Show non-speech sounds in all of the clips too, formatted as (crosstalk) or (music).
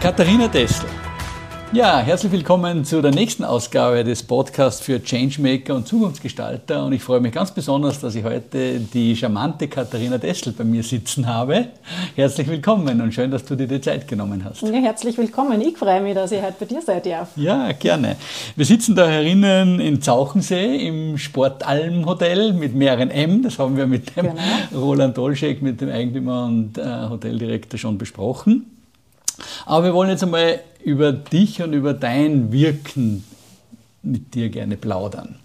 Katharina Dessel. Ja, herzlich willkommen zu der nächsten Ausgabe des Podcasts für Changemaker und Zukunftsgestalter. Und ich freue mich ganz besonders, dass ich heute die charmante Katharina Dessel bei mir sitzen habe. Herzlich willkommen und schön, dass du dir die Zeit genommen hast. Ja, herzlich willkommen. Ich freue mich, dass ich heute bei dir sein darf. Ja, gerne. Wir sitzen da herinnen in Zauchensee im Sportalm Hotel mit mehreren M. Das haben wir mit dem genau. Roland Dolschek, mit dem Eigentümer und äh, Hoteldirektor schon besprochen. Aber wir wollen jetzt einmal über dich und über dein Wirken mit dir gerne plaudern.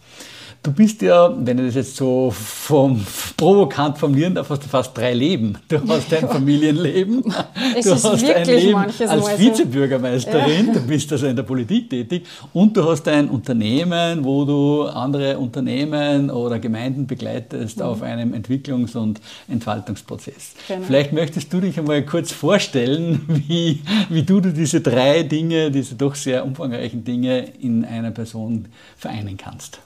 Du bist ja, wenn ich das jetzt so vom, provokant formulieren darf, hast du fast drei Leben. Du hast dein Familienleben, (laughs) es du hast ein Leben als Vizebürgermeisterin, ja. du bist also in der Politik tätig und du hast ein Unternehmen, wo du andere Unternehmen oder Gemeinden begleitest mhm. auf einem Entwicklungs- und Entfaltungsprozess. Genau. Vielleicht möchtest du dich einmal kurz vorstellen, (laughs) wie, wie du diese drei Dinge, diese doch sehr umfangreichen Dinge in einer Person vereinen kannst.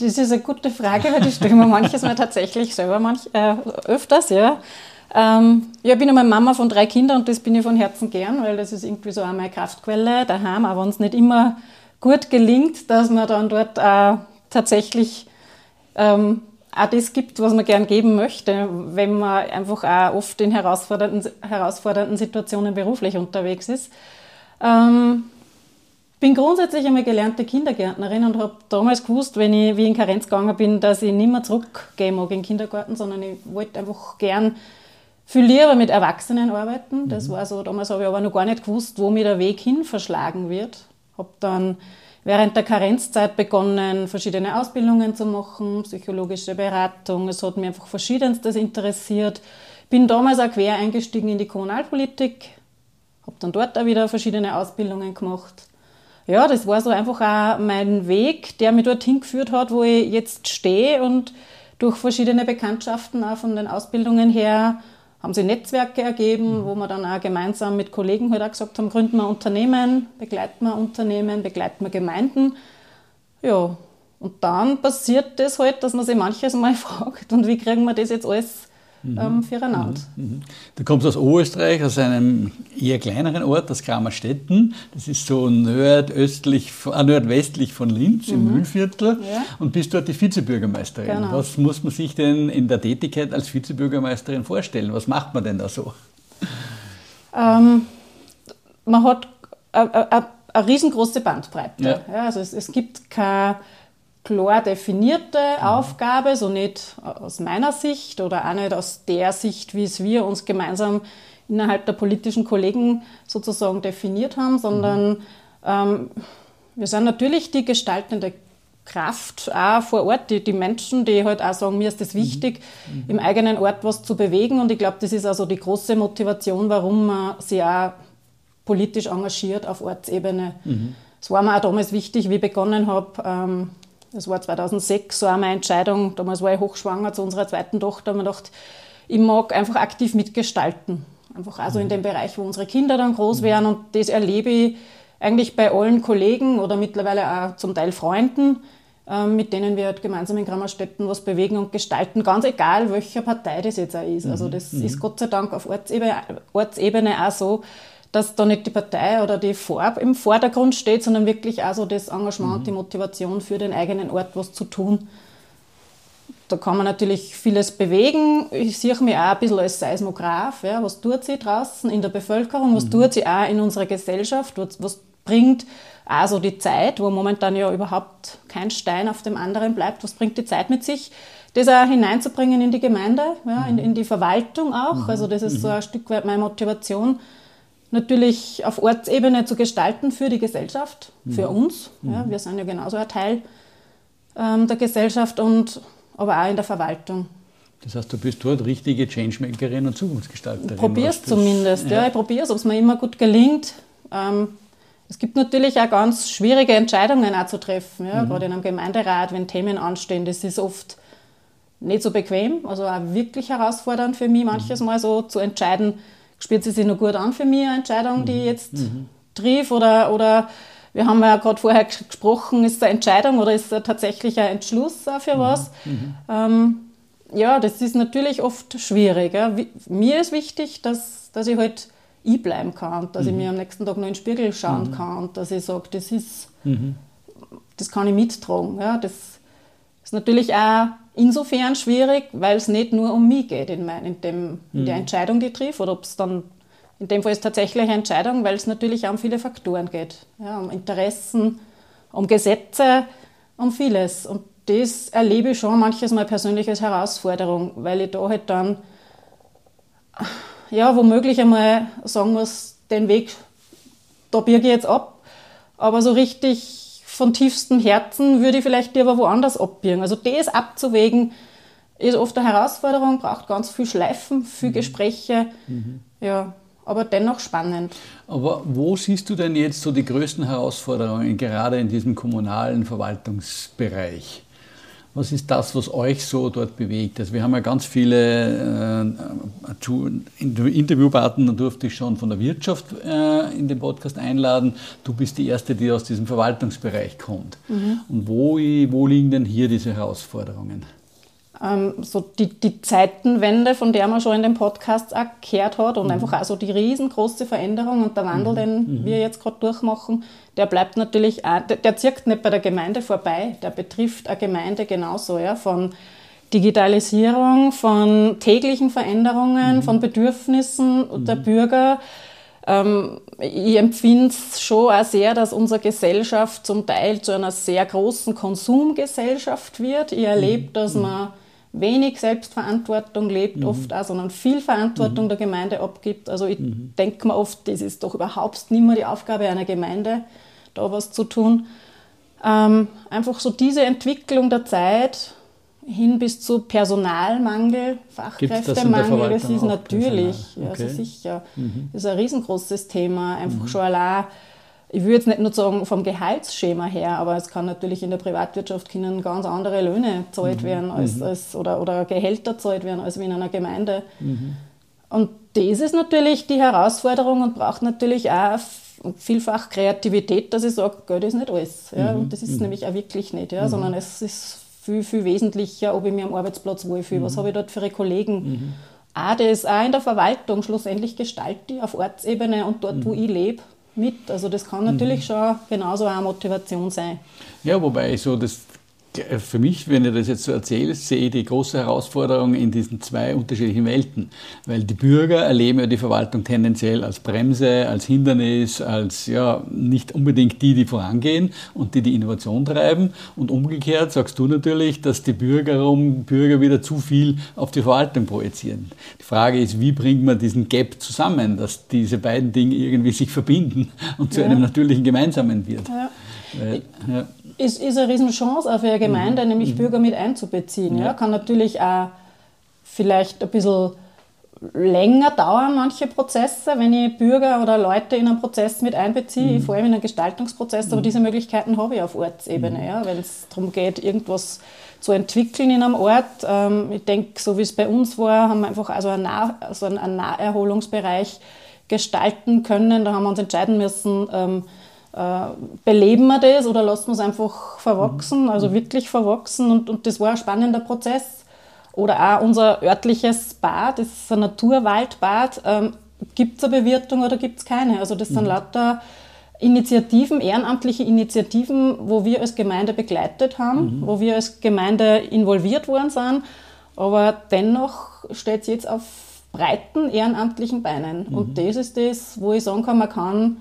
Das ist eine gute Frage, weil die stellen wir manches Mal tatsächlich selber manch, äh, öfters. Ja. Ähm, ja, ich bin einmal Mama von drei Kindern und das bin ich von Herzen gern, weil das ist irgendwie so auch meine Kraftquelle daheim, auch wenn es nicht immer gut gelingt, dass man dann dort auch tatsächlich ähm, auch das gibt, was man gern geben möchte, wenn man einfach auch oft in herausfordernden, herausfordernden Situationen beruflich unterwegs ist. Ähm, bin grundsätzlich einmal gelernte Kindergärtnerin und habe damals gewusst, wenn ich wie in Karenz gegangen bin, dass ich nicht mehr zurückgehen mag in den Kindergarten, sondern ich wollte einfach gern viel lieber mit Erwachsenen arbeiten. Das mhm. war so, damals habe ich aber noch gar nicht gewusst, wo mir der Weg hin verschlagen wird. Habe dann während der Karenzzeit begonnen, verschiedene Ausbildungen zu machen, psychologische Beratung. Es hat mich einfach verschiedenstes interessiert. Bin damals auch quer eingestiegen in die Kommunalpolitik, habe dann dort auch wieder verschiedene Ausbildungen gemacht ja, das war so einfach auch mein Weg, der mich dorthin geführt hat, wo ich jetzt stehe und durch verschiedene Bekanntschaften auch von den Ausbildungen her haben sich Netzwerke ergeben, wo wir dann auch gemeinsam mit Kollegen halt auch gesagt haben, gründen wir Unternehmen, begleiten wir Unternehmen, begleiten wir Gemeinden. Ja, und dann passiert das halt, dass man sich manches Mal (laughs) fragt, und wie kriegen wir das jetzt alles. Ähm, füreinander. Mhm. mhm. Du kommst aus Oberösterreich, aus einem eher kleineren Ort, das Kramerstetten. Das ist so nordöstlich, äh, nordwestlich von Linz, im mhm. Mühlviertel. Ja. Und bist dort die Vizebürgermeisterin. Genau. Was muss man sich denn in der Tätigkeit als Vizebürgermeisterin vorstellen? Was macht man denn da so? Ähm, man hat eine riesengroße Bandbreite. Ja. Ja, also es, es gibt keine klar definierte mhm. Aufgabe, so nicht aus meiner Sicht oder auch nicht aus der Sicht, wie es wir uns gemeinsam innerhalb der politischen Kollegen sozusagen definiert haben, sondern mhm. ähm, wir sind natürlich die gestaltende Kraft auch vor Ort, die, die Menschen, die halt auch sagen, mir ist es wichtig, mhm. im eigenen Ort was zu bewegen. Und ich glaube, das ist also die große Motivation, warum man sich auch politisch engagiert auf Ortsebene. Mhm. Es war mir auch damals wichtig, wie ich begonnen habe, ähm, das war 2006 so auch meine Entscheidung. Damals war ich hochschwanger zu unserer zweiten Tochter. Ich gedacht, ich mag einfach aktiv mitgestalten. Einfach also in mhm. dem Bereich, wo unsere Kinder dann groß mhm. werden. Und das erlebe ich eigentlich bei allen Kollegen oder mittlerweile auch zum Teil Freunden, ähm, mit denen wir halt gemeinsam in Grammerstetten was bewegen und gestalten, ganz egal, welcher Partei das jetzt auch ist. Also mhm. das ist Gott sei Dank auf Ortsebene, Ortsebene auch so, dass da nicht die Partei oder die Farbe im Vordergrund steht, sondern wirklich also das Engagement, mhm. die Motivation für den eigenen Ort was zu tun. Da kann man natürlich vieles bewegen. Ich sehe mich auch ein bisschen als Seismograph. Ja. Was tut sie draußen in der Bevölkerung? Was mhm. tut sie auch in unserer Gesellschaft? Was, was bringt also die Zeit, wo momentan ja überhaupt kein Stein auf dem anderen bleibt? Was bringt die Zeit mit sich? Das auch hineinzubringen in die Gemeinde, ja, in, mhm. in die Verwaltung auch. Mhm. Also das ist so mhm. ein Stück weit meine Motivation natürlich auf Ortsebene zu gestalten für die Gesellschaft, für mhm. uns. Ja, mhm. wir sind ja genauso ein Teil ähm, der Gesellschaft und aber auch in der Verwaltung. Das heißt, du bist dort richtige Changemakerin und Zukunftsgestalterin. Ich probiere es zumindest, ja. ja. ich probiere es. Ob es mir immer gut gelingt, Ähm, es gibt natürlich auch ganz schwierige Entscheidungen auch zu treffen, ja? Mhm. gerade in einem Gemeinderat, wenn Themen anstehen. Das ist oft nicht so bequem, also auch wirklich herausfordernd für mich manches mhm. Mal so zu entscheiden, spielt sie sich noch gut an für mich, eine Entscheidung, die ich mhm. jetzt mhm. triff oder, oder wir haben ja gerade vorher gesprochen, ist es eine Entscheidung oder ist es tatsächlich ein Entschluss für mhm. was? Mhm. Ähm, ja, das ist natürlich oft schwierig. Ja. Mir ist wichtig, dass, dass ich halt ich bleiben kann, dass mhm. ich mir am nächsten Tag noch in den Spiegel schauen mhm. kann und dass ich sage, das ist, mhm. das kann ich mittragen. Ja. Das ist natürlich auch insofern schwierig, weil es nicht nur um mich geht in, mein, in, dem, in der mhm. Entscheidung, die ich treffe, oder ob es dann in dem Fall ist tatsächlich eine Entscheidung, weil es natürlich auch um viele Faktoren geht. Ja, um Interessen, um Gesetze, um vieles. Und das erlebe ich schon manches Mal persönlich als Herausforderung, weil ich da halt dann ja, womöglich einmal sagen muss, den Weg, da birge ich jetzt ab. Aber so richtig von tiefstem Herzen würde ich vielleicht lieber woanders abbiegen. Also das abzuwägen, ist oft eine Herausforderung, braucht ganz viel Schleifen, viel mhm. Gespräche. Mhm. Ja, aber dennoch spannend. Aber wo siehst du denn jetzt so die größten Herausforderungen, gerade in diesem kommunalen Verwaltungsbereich? Was ist das, was euch so dort bewegt? Also wir haben ja ganz viele äh, Interviewpartner, durfte ich schon von der Wirtschaft äh, in den Podcast einladen. Du bist die Erste, die aus diesem Verwaltungsbereich kommt. Mhm. Und wo, wo liegen denn hier diese Herausforderungen? Ähm, so die, die Zeitenwende, von der man schon in den Podcasts auch gehört hat und mhm. einfach auch so die riesengroße Veränderung und der Wandel, mhm. den mhm. wir jetzt gerade durchmachen, der bleibt natürlich auch, der, der zirkt nicht bei der Gemeinde vorbei, der betrifft eine Gemeinde genauso, ja, von Digitalisierung, von täglichen Veränderungen, mhm. von Bedürfnissen der mhm. Bürger, ähm, ich empfinde es schon auch sehr, dass unsere Gesellschaft zum Teil zu einer sehr großen Konsumgesellschaft wird. Ich erlebe, mhm. dass man wenig Selbstverantwortung lebt, mhm. oft auch, sondern viel Verantwortung mhm. der Gemeinde abgibt. Also ich mhm. denke mir oft, das ist doch überhaupt nicht mehr die Aufgabe einer Gemeinde, da was zu tun. Ähm, einfach so diese Entwicklung der Zeit hin bis zu Personalmangel, Fachkräftemangel, das, das ist natürlich, okay. also sicher, mhm. das ist ein riesengroßes Thema, einfach mhm. schon allein ich würde jetzt nicht nur sagen vom Gehaltsschema her, aber es kann natürlich in der Privatwirtschaft können ganz andere Löhne gezahlt mhm. werden als, mhm. als, oder, oder Gehälter gezahlt werden als wie in einer Gemeinde. Mhm. Und das ist natürlich die Herausforderung und braucht natürlich auch vielfach Kreativität, dass ich sage, Geld ist nicht alles. Ja? Mhm. Und das ist mhm. nämlich auch wirklich nicht, ja? Mhm. sondern es ist viel, viel wesentlicher, ob ich mir am Arbeitsplatz wohlfühle, was habe ich dort für Kollegen. Auch das auch in der Verwaltung schlussendlich gestalte ich auf Ortsebene und dort, wo ich lebe, mit. Also das kann natürlich mhm. schon genauso eine Motivation sein. Ja, wobei so das für mich, wenn ihr das jetzt so erzählt, sehe ich die große Herausforderung in diesen zwei unterschiedlichen Welten. Weil die Bürger erleben ja die Verwaltung tendenziell als Bremse, als Hindernis, als ja nicht unbedingt die, die vorangehen und die die Innovation treiben. Und umgekehrt sagst du natürlich, dass die Bürgerum, Bürger wieder zu viel auf die Verwaltung projizieren. Die Frage ist, wie bringt man diesen Gap zusammen, dass diese beiden Dinge irgendwie sich verbinden und zu ja. einem natürlichen Gemeinsamen wird. Ja. Weil, ja ist, ist eine Riesenchance auch für eine Gemeinde, mhm. nämlich mhm. Bürger mit einzubeziehen. Ja. ja. Kann natürlich auch vielleicht ein bisschen länger dauern, manche Prozesse, wenn ich Bürger oder Leute in einen Prozess mit einbeziehe, mhm. vor allem in einen Gestaltungsprozess, aber mhm. diese Möglichkeiten habe ich auf Ortsebene, mhm. ja, wenn es darum geht, irgendwas zu entwickeln in einem Ort. Ähm, ich denke, so wie es bei uns war, haben wir einfach also einen, nah also einen Naherholungsbereich gestalten können. Da haben wir uns entscheiden müssen, ähm, äh, beleben wir das oder lassen wir es einfach verwachsen, mhm. also wirklich verwachsen. Und, und das war ein spannender Prozess. Oder auch unser örtliches Bad, das ist ein Naturwaldbad. Ähm, gibt es eine Bewirtung oder gibt es keine? Also das sind mhm. lauter Initiativen, ehrenamtliche Initiativen, wo wir als Gemeinde begleitet haben, mhm. wo wir als Gemeinde involviert worden sind. Aber dennoch steht es jetzt auf breiten ehrenamtlichen Beinen. Mhm. Und das ist das, wo ich sagen kann, man kann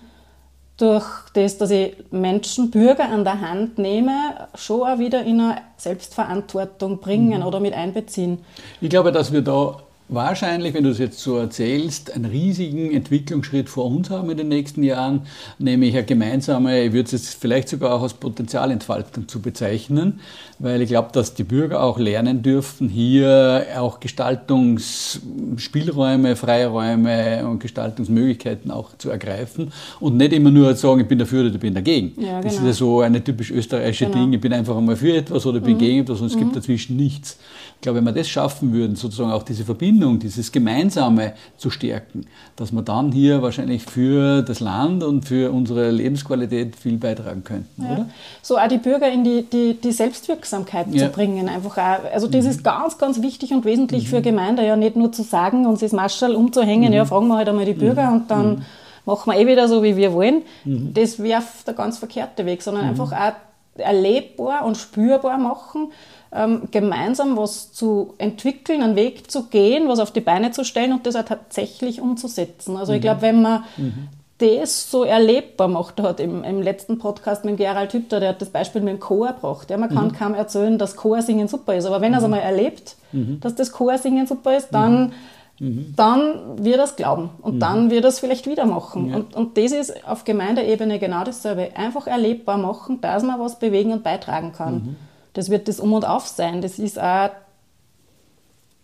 durch das, dass ich Menschen, Bürger an der Hand nehme, schon auch wieder in eine Selbstverantwortung bringen mhm. oder mit einbeziehen. Ich glaube, dass wir da wahrscheinlich, wenn du es jetzt so erzählst, einen riesigen Entwicklungsschritt vor uns haben in den nächsten Jahren, nämlich eine gemeinsame, ich würde es jetzt vielleicht sogar auch als Potenzialentfaltung zu bezeichnen, weil ich glaube, dass die Bürger auch lernen dürften, hier auch Gestaltungsspielräume, Freiräume und Gestaltungsmöglichkeiten auch zu ergreifen und nicht immer nur sagen, ich bin dafür oder ich bin dagegen. Ja, genau. Das ist genau. ja so eine typisch österreichische genau. Ding, ich bin einfach einmal für etwas oder ich bin mhm. gegen etwas und es mhm. gibt dazwischen nichts. Ich glaube, wenn wir das schaffen würden, sozusagen auch diese Verbindung, dieses Gemeinsame zu stärken, dass wir dann hier wahrscheinlich für das Land und für unsere Lebensqualität viel beitragen könnten, ja. oder? So auch die Bürger in die, die, die Selbstwirksamkeit ja. zu bringen. Einfach auch, also das mhm. ist ganz, ganz wichtig und wesentlich mhm. für Gemeinde, ja nicht nur zu sagen, uns das Marschall umzuhängen, mhm. ja fragen wir halt einmal die Bürger mhm. und dann mhm. machen wir eh wieder so, wie wir wollen. Mhm. Das wäre der ganz verkehrte Weg, sondern einfach auch erlebbar und spürbar machen ähm, gemeinsam was zu entwickeln, einen Weg zu gehen, was auf die Beine zu stellen und das auch tatsächlich umzusetzen. Also mhm. ich glaube, wenn man mhm. das so erlebbar macht, hat im, im letzten Podcast mit Gerald Hütter, der hat das Beispiel mit dem Chor gebracht. Ja, man kann mhm. kaum erzählen, dass Chorsingen super ist, aber wenn er es mhm. einmal erlebt, mhm. dass das Chorsingen super ist, dann Mhm. dann wird es glauben und mhm. dann wird es vielleicht wieder machen. Ja. Und, und das ist auf Gemeindeebene genau dasselbe. Einfach erlebbar machen, dass man was bewegen und beitragen kann. Mhm. Das wird das Um und Auf sein. Das ist auch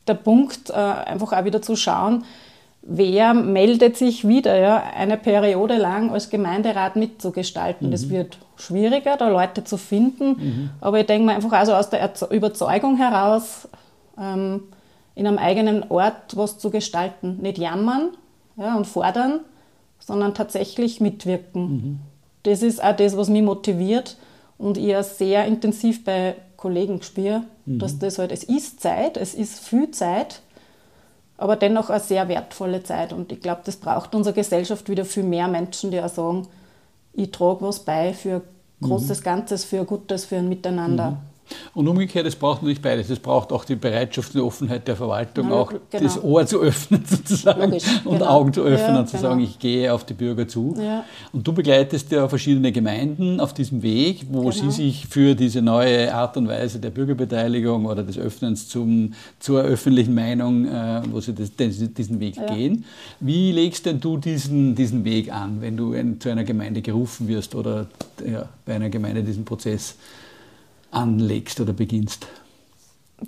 der Punkt, äh, einfach auch wieder zu schauen, wer meldet sich wieder, ja, eine Periode lang als Gemeinderat mitzugestalten. Mhm. Das wird schwieriger, da Leute zu finden. Mhm. Aber ich denke mal einfach also aus der Überzeugung heraus, ähm, in einem eigenen Ort was zu gestalten. Nicht jammern ja, und fordern, sondern tatsächlich mitwirken. Mhm. Das ist auch das, was mich motiviert und ich sehr intensiv bei Kollegen spüre, mhm. dass das halt, es ist Zeit, es ist viel Zeit, aber dennoch eine sehr wertvolle Zeit. Und ich glaube, das braucht unsere Gesellschaft wieder viel mehr Menschen, die auch sagen, ich trage was bei für großes mhm. Ganzes, für Gutes, für ein Miteinander. Und umgekehrt, es braucht natürlich beides. Es braucht auch die Bereitschaft und Offenheit der Verwaltung, ja, auch genau. das Ohr zu öffnen (laughs) sozusagen Logisch, und genau. Augen zu öffnen ja, und zu genau. sagen, ich gehe auf die Bürger zu. Ja. Und du begleitest ja verschiedene Gemeinden auf diesem Weg, wo genau. sie sich für diese neue Art und Weise der Bürgerbeteiligung oder des Öffnens zum, zur öffentlichen Meinung, äh, wo sie das, diesen Weg gehen. Wie legst denn du diesen, diesen Weg an, wenn du in, zu einer Gemeinde gerufen wirst oder bei einer Gemeinde diesen Prozess anlegst oder beginnst?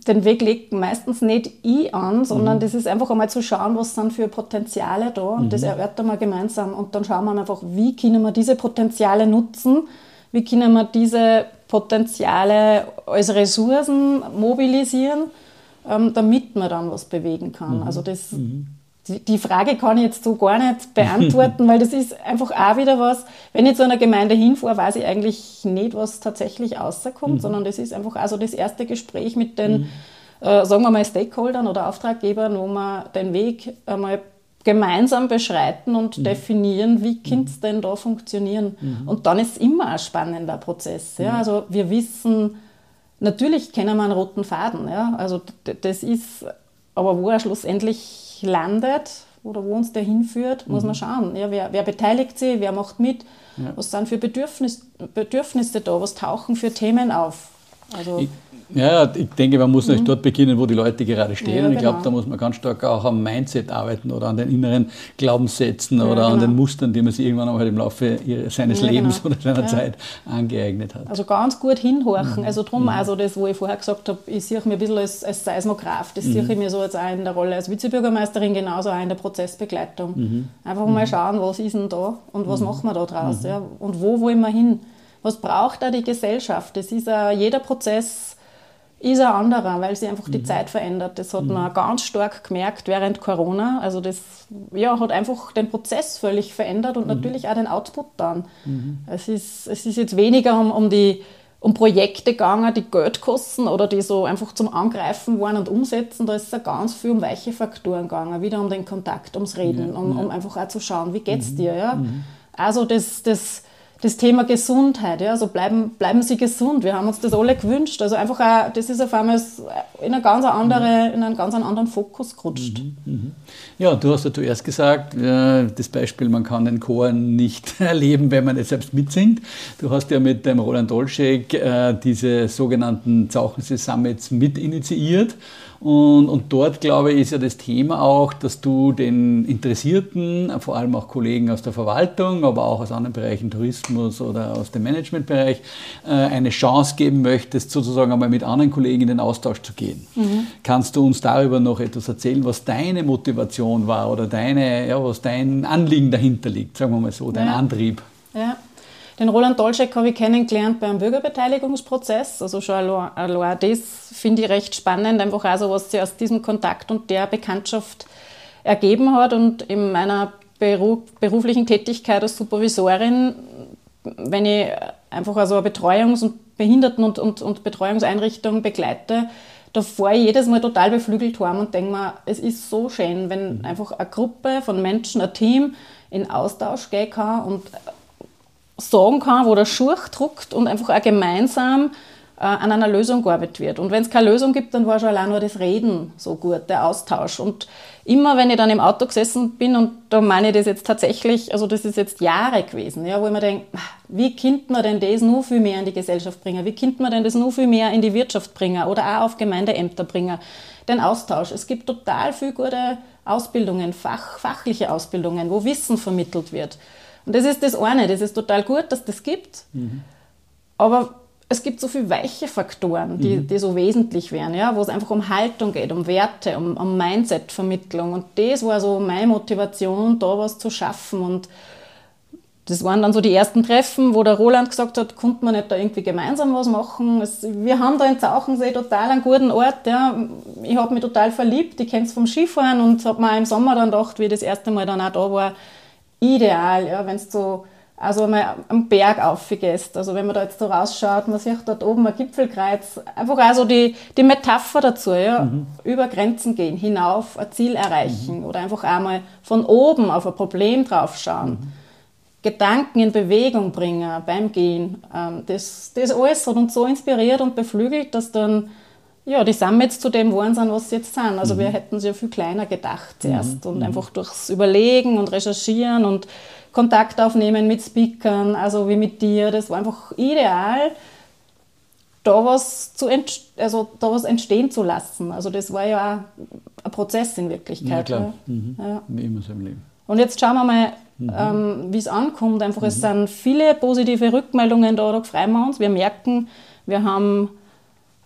Den Weg legt meistens nicht ich an, sondern mhm. das ist einfach einmal zu schauen, was sind für Potenziale da und mhm. das erörtern wir gemeinsam und dann schauen wir einfach, wie können wir diese Potenziale nutzen, wie können wir diese Potenziale als Ressourcen mobilisieren, ähm, damit man dann was bewegen kann. Mhm. Also das mhm die Frage kann ich jetzt so gar nicht beantworten, (laughs) weil das ist einfach auch wieder was, wenn ich zu einer Gemeinde hinfahre, weiß ich eigentlich nicht, was tatsächlich rauskommt, mhm. sondern das ist einfach also das erste Gespräch mit den, mhm. äh, sagen wir mal, Stakeholdern oder Auftraggebern, wo wir den Weg einmal gemeinsam beschreiten und mhm. definieren, wie könnte es denn da funktionieren. Mhm. Und dann ist es immer ein spannender Prozess. Ja? Also wir wissen, natürlich kennen wir einen roten Faden. Ja? Also das ist, aber wo er schlussendlich landet oder wo uns der hinführt, muss mhm. man schauen. Ja, wer, wer, beteiligt sich, wer macht mit, ja. was sind für Bedürfnis, Bedürfnisse da, was tauchen für Themen auf. Also ich, ja, ich denke, man muss mhm. dort beginnen, wo die Leute gerade stehen. Ja, und ich genau. glaube, da muss man ganz stark auch am Mindset arbeiten oder an den inneren Glaubenssätzen ja, oder genau. an den Mustern, die man sich irgendwann auch halt im Laufe seines ja, Lebens genau. oder seiner Zeit angeeignet hat. Also ganz gut hinhorchen. Mhm. Also darum, mhm. also das, wo ich vorher gesagt habe, ich sehe mich ein bisschen als, als Seismograph. Das mhm. sehe ich mir so jetzt auch in der Rolle als Vizebürgermeisterin genauso auch in der Prozessbegleitung. Mhm. Einfach mal mhm. schauen, was ist denn da und was machen wir da draus ja? und wo wollen wir hin. Was braucht da die Gesellschaft? Das ist ja jeder Prozess ist ein anderer, weil sich einfach die mhm. Zeit verändert. Das hat mhm. man ganz stark gemerkt während Corona. Also das ja, hat einfach den Prozess völlig verändert und mhm. natürlich auch den Output dann. Mhm. Es, ist, es ist jetzt weniger um, um, die, um Projekte gegangen, die Geld kosten oder die so einfach zum Angreifen waren und umsetzen. Da ist es ganz viel um weiche Faktoren gegangen, wieder um den Kontakt, ums Reden, ja, um, um einfach auch zu schauen, wie geht's mhm. dir. Ja? Mhm. Also das, das das Thema Gesundheit, ja, also bleiben, bleiben Sie gesund. Wir haben uns das alle gewünscht. Also einfach auch, das ist auf einmal in, eine ganz andere, in einen ganz anderen Fokus gerutscht. Mhm, mhm. Ja, du hast ja zuerst gesagt, das Beispiel, man kann den Chor nicht (laughs) erleben, wenn man es selbst mitsingt. Du hast ja mit dem Roland Dolschek äh, diese sogenannten Zauchensee Summits mit initiiert Und, und dort, glaube ich, ist ja das Thema auch, dass du den Interessierten, vor allem auch Kollegen aus der Verwaltung, aber auch aus anderen Bereichen, Tourismus oder aus dem Managementbereich, äh, eine Chance geben möchtest, sozusagen einmal mit anderen Kollegen in den Austausch zu gehen. Mhm. Kannst du uns darüber noch etwas erzählen, was deine Motivation war oder deine, ja, was dein Anliegen dahinter liegt, sagen wir mal so, dein ja. Antrieb? Ja. Den Roland Dolczek habe ich kennengelernt beim Bürgerbeteiligungsprozess. Also schon allein das finde ich recht spannend, einfach auch so, was sich aus diesem Kontakt und der Bekanntschaft ergeben hat. Und in meiner Beruf, beruflichen Tätigkeit als Supervisorin, wenn ich einfach also eine Betreuungs- und Behinderten- und, und, und Betreuungseinrichtung begleite, da fahre ich jedes Mal total beflügelt heim und denke mir, es ist so schön, wenn mhm. einfach eine Gruppe von Menschen, ein Team in Austausch gehen kann und sagen kann, wo der Schuh druckt und einfach auch gemeinsam äh, an einer Lösung gearbeitet wird. Und wenn es keine Lösung gibt, dann war schon allein nur das Reden so gut, der Austausch. Und immer, wenn ich dann im Auto gesessen bin, und da meine ich das jetzt tatsächlich, also das ist jetzt Jahre gewesen, ja, wo ich mir denke, wie könnte man denn das nur viel mehr in die Gesellschaft bringen? Wie könnte man denn das nur viel mehr in die Wirtschaft bringen oder auch auf Gemeindeämter bringen? Den Austausch. Es gibt total viele gute Ausbildungen, fach, fachliche Ausbildungen, wo Wissen vermittelt wird. Und das ist das eine, das ist total gut, dass das gibt. Mhm. Aber es gibt so viele weiche Faktoren, die, mhm. die so wesentlich wären, ja, wo es einfach um Haltung geht, um Werte, um, um Mindset-Vermittlung. Und das war so meine Motivation, da was zu schaffen. Und das waren dann so die ersten Treffen, wo der Roland gesagt hat, konnte man nicht da irgendwie gemeinsam was machen. Es, wir haben da in Zauchensee total einen guten Ort. Ja. Ich habe mich total verliebt, ich kenne es vom Skifahren und habe mir im Sommer dann gedacht, wie ich das erste Mal dann auch da war, ideal, ja, wenn du so also mal am Berg aufgehst. Also wenn man da jetzt so rausschaut, man sieht dort oben ein Gipfelkreuz. Einfach also die, die Metapher dazu, ja. Mhm. Über Grenzen gehen, hinauf ein Ziel erreichen mhm. oder einfach einmal von oben auf ein Problem draufschauen. Mhm. Gedanken in Bewegung bringen beim Gehen. Ähm, das, das alles hat uns so inspiriert und beflügelt, dass dann ja, die sind jetzt zu dem geworden sind, was sie jetzt sind. Also mhm. wir hätten sie ja viel kleiner gedacht zuerst mhm. und mhm. einfach durchs Überlegen und Recherchieren und Kontakt aufnehmen mit Speakern, also wie mit dir, das war einfach ideal, da was, zu also da was entstehen zu lassen. Also das war ja auch ein Prozess in Wirklichkeit. Ja, klar. Mhm. Ja. Wie immer so im Leben. Und jetzt schauen wir mal, mhm. ähm, wie es ankommt. Einfach, es sind viele positive Rückmeldungen da, da freuen wir uns. Wir merken, wir haben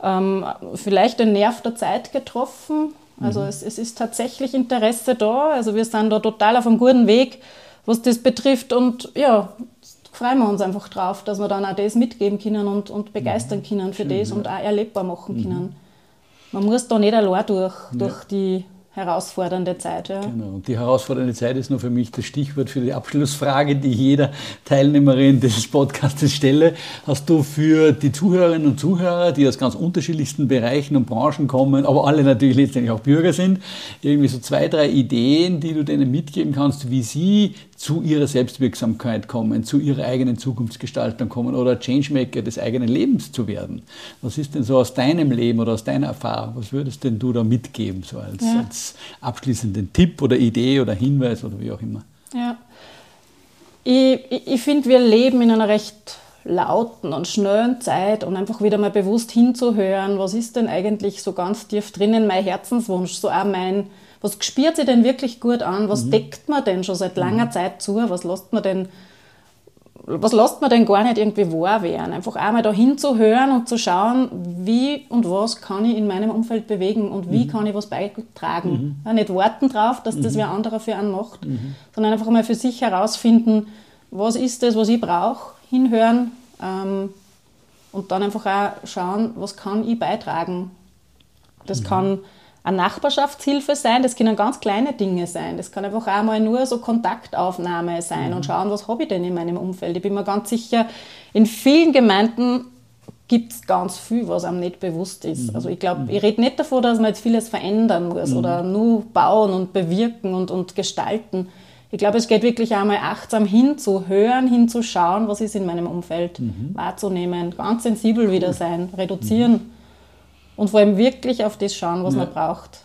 ähm, vielleicht den Nerv der Zeit getroffen. Also mhm. es, es, ist tatsächlich Interesse da. Also wir sind da total auf einem guten Weg, was das betrifft. Und ja, freuen wir uns einfach drauf, dass wir dann auch das mitgeben können und, und begeistern mhm. können für Schön, das ja. und auch erlebbar machen mhm. können. Man muss da nicht allein durch, durch ja. die herausfordernde Zeit. Ja. Genau, und die herausfordernde Zeit ist nur für mich das Stichwort für die Abschlussfrage, die ich jeder Teilnehmerin dieses Podcastes stelle. Hast du für die Zuhörerinnen und Zuhörer, die aus ganz unterschiedlichsten Bereichen und Branchen kommen, aber alle natürlich letztendlich auch Bürger sind, irgendwie so zwei, drei Ideen, die du denen mitgeben kannst, wie sie zu ihrer Selbstwirksamkeit kommen, zu ihrer eigenen Zukunftsgestaltung kommen oder Changemaker des eigenen Lebens zu werden. Was ist denn so aus deinem Leben oder aus deiner Erfahrung? Was würdest denn du da mitgeben, so als, ja. als abschließenden Tipp oder Idee oder Hinweis oder wie auch immer? Ja. Ich, ich, ich finde, wir leben in einer recht lauten und schnellen Zeit und einfach wieder mal bewusst hinzuhören, was ist denn eigentlich so ganz tief drinnen mein Herzenswunsch, so auch mein was spürt sich denn wirklich gut an? Was mhm. deckt man denn schon seit langer mhm. Zeit zu? Was lässt man denn was lässt man denn gar nicht irgendwie wahr werden? Einfach einmal da hinzuhören und zu schauen, wie und was kann ich in meinem Umfeld bewegen und wie mhm. kann ich was beitragen. Mhm. Ja, nicht warten drauf, dass das mhm. wer anderer für einen macht, mhm. sondern einfach mal für sich herausfinden, was ist das, was ich brauche, hinhören ähm, und dann einfach auch schauen, was kann ich beitragen. Das kann eine Nachbarschaftshilfe sein, das können ganz kleine Dinge sein. Das kann einfach auch mal nur so Kontaktaufnahme sein mhm. und schauen, was habe ich denn in meinem Umfeld. Ich bin mir ganz sicher, in vielen Gemeinden gibt es ganz viel, was einem nicht bewusst ist. Mhm. Also ich glaube, mhm. ich rede nicht davon, dass man jetzt vieles verändern muss mhm. oder nur bauen und bewirken und, und gestalten. Ich glaube, es geht wirklich einmal achtsam hinzuhören, hinzuschauen, was ist in meinem Umfeld, mhm. wahrzunehmen, ganz sensibel wieder sein, reduzieren mhm und vor allem wirklich auf das schauen, was ja. man braucht.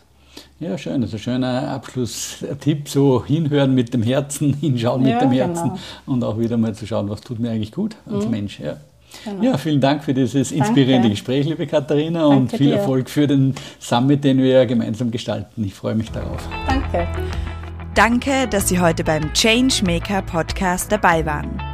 Ja, schön. Das ist ein schöner Abschlusstipp. So hinhören mit dem Herzen, (laughs) hinschauen mit ja, dem Herzen genau. und auch wieder mal zu schauen, was tut mir eigentlich gut als mhm. Mensch. Ja. Genau. Ja, vielen Dank für dieses inspirierende Danke. Gespräch, liebe Katharina, Danke und viel dir. Erfolg für den Summit, den wir gemeinsam gestalten. Ich freue mich darauf. Danke. Danke, dass Sie heute beim Changemaker Podcast dabei waren.